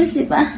休息吧，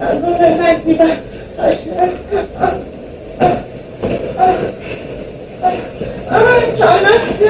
Efendime Aman tanrısı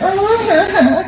Oh, my God.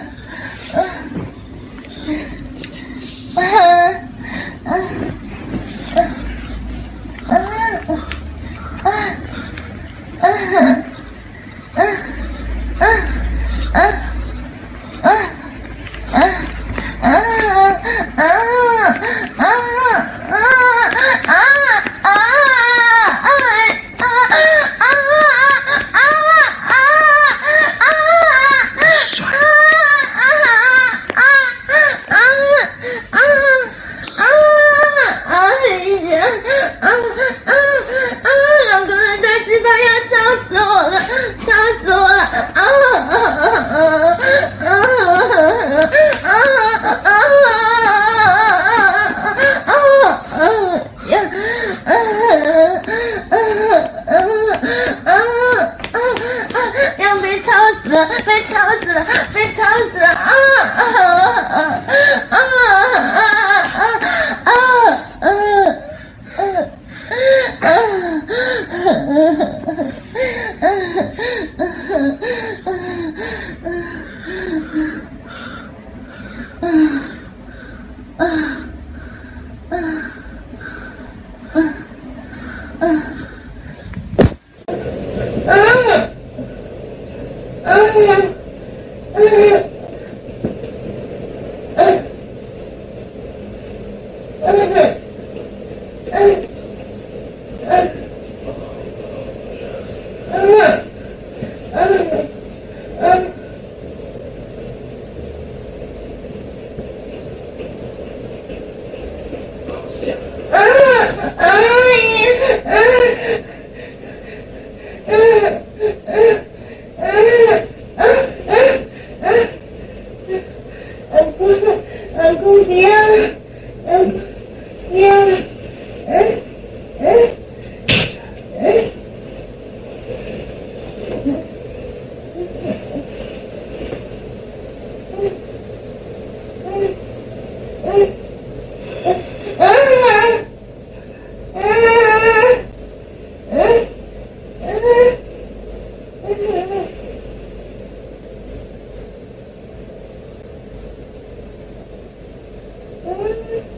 Oh,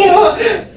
Oh,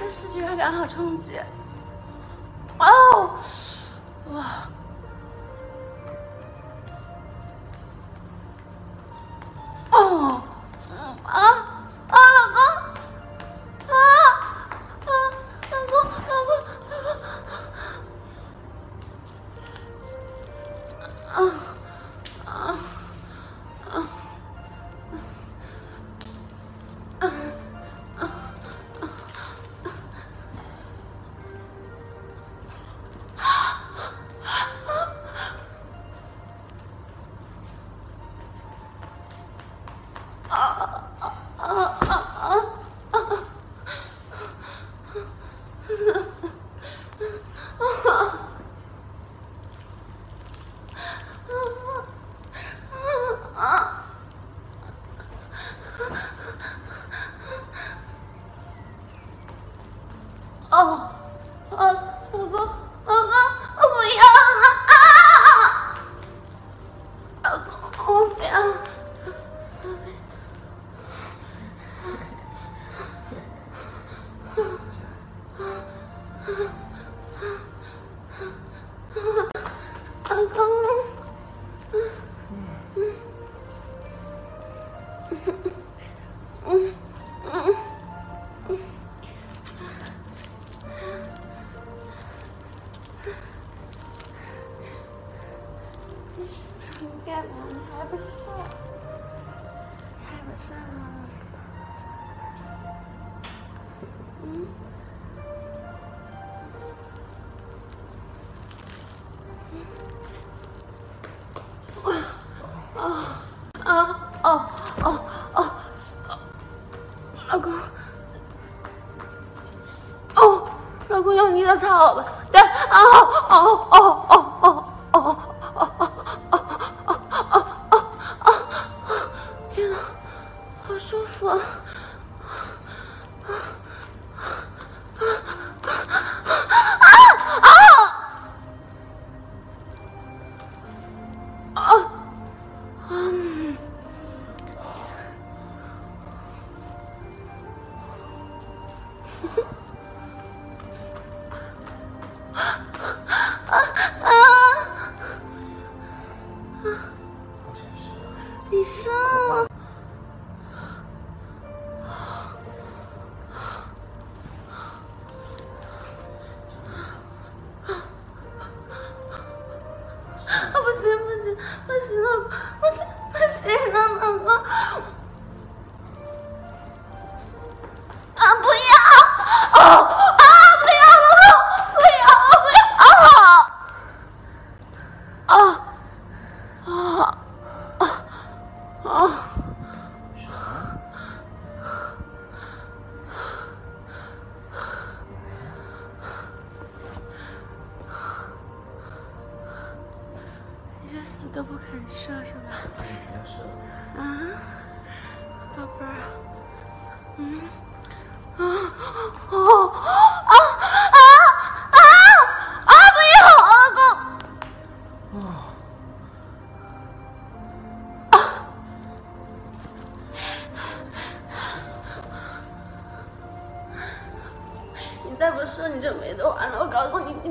这视觉良好冲击。哦，哇。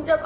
जब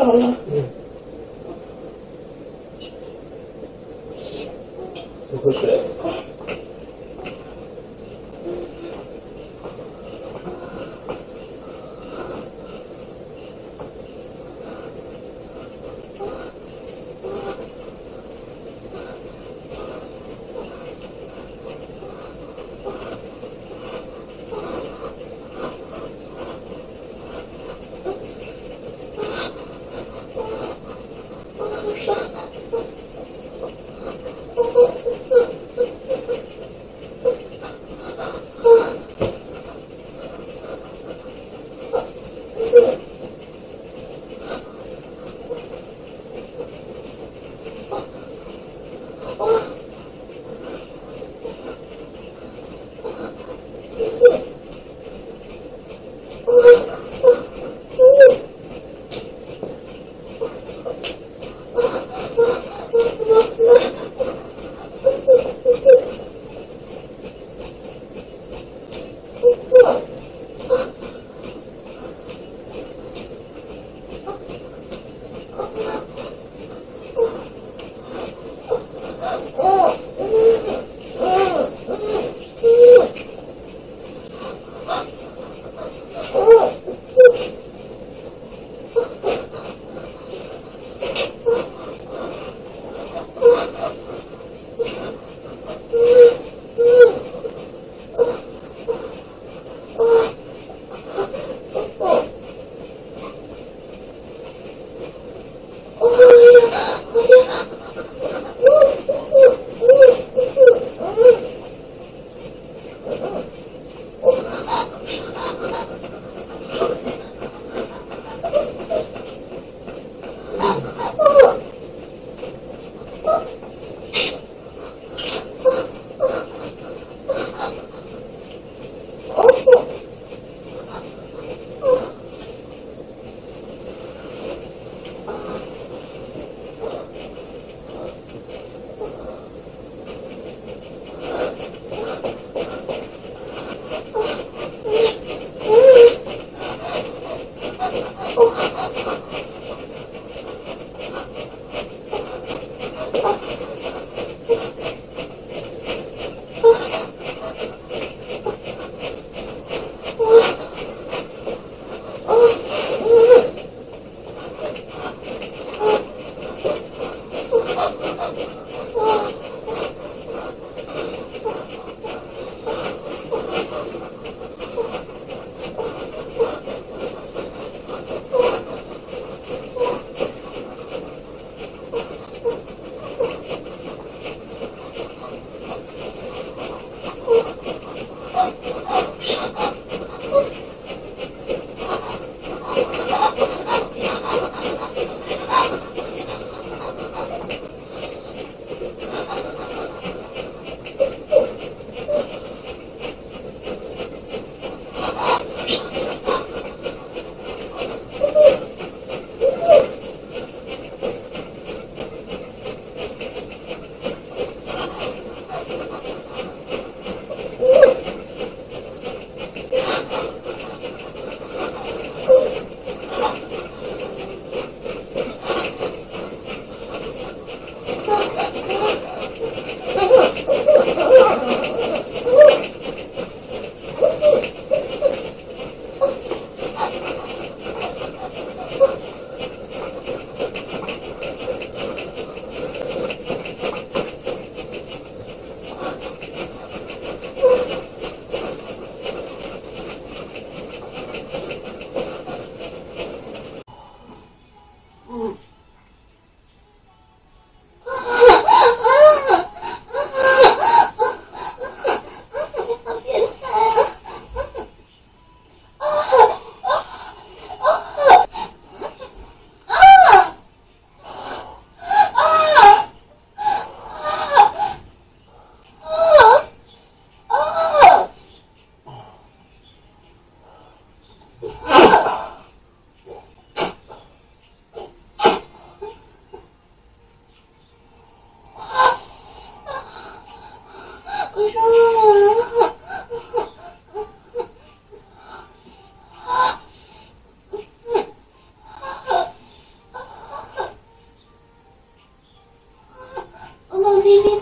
毛很少了。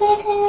देख रहे हैं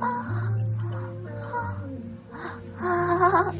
啊啊啊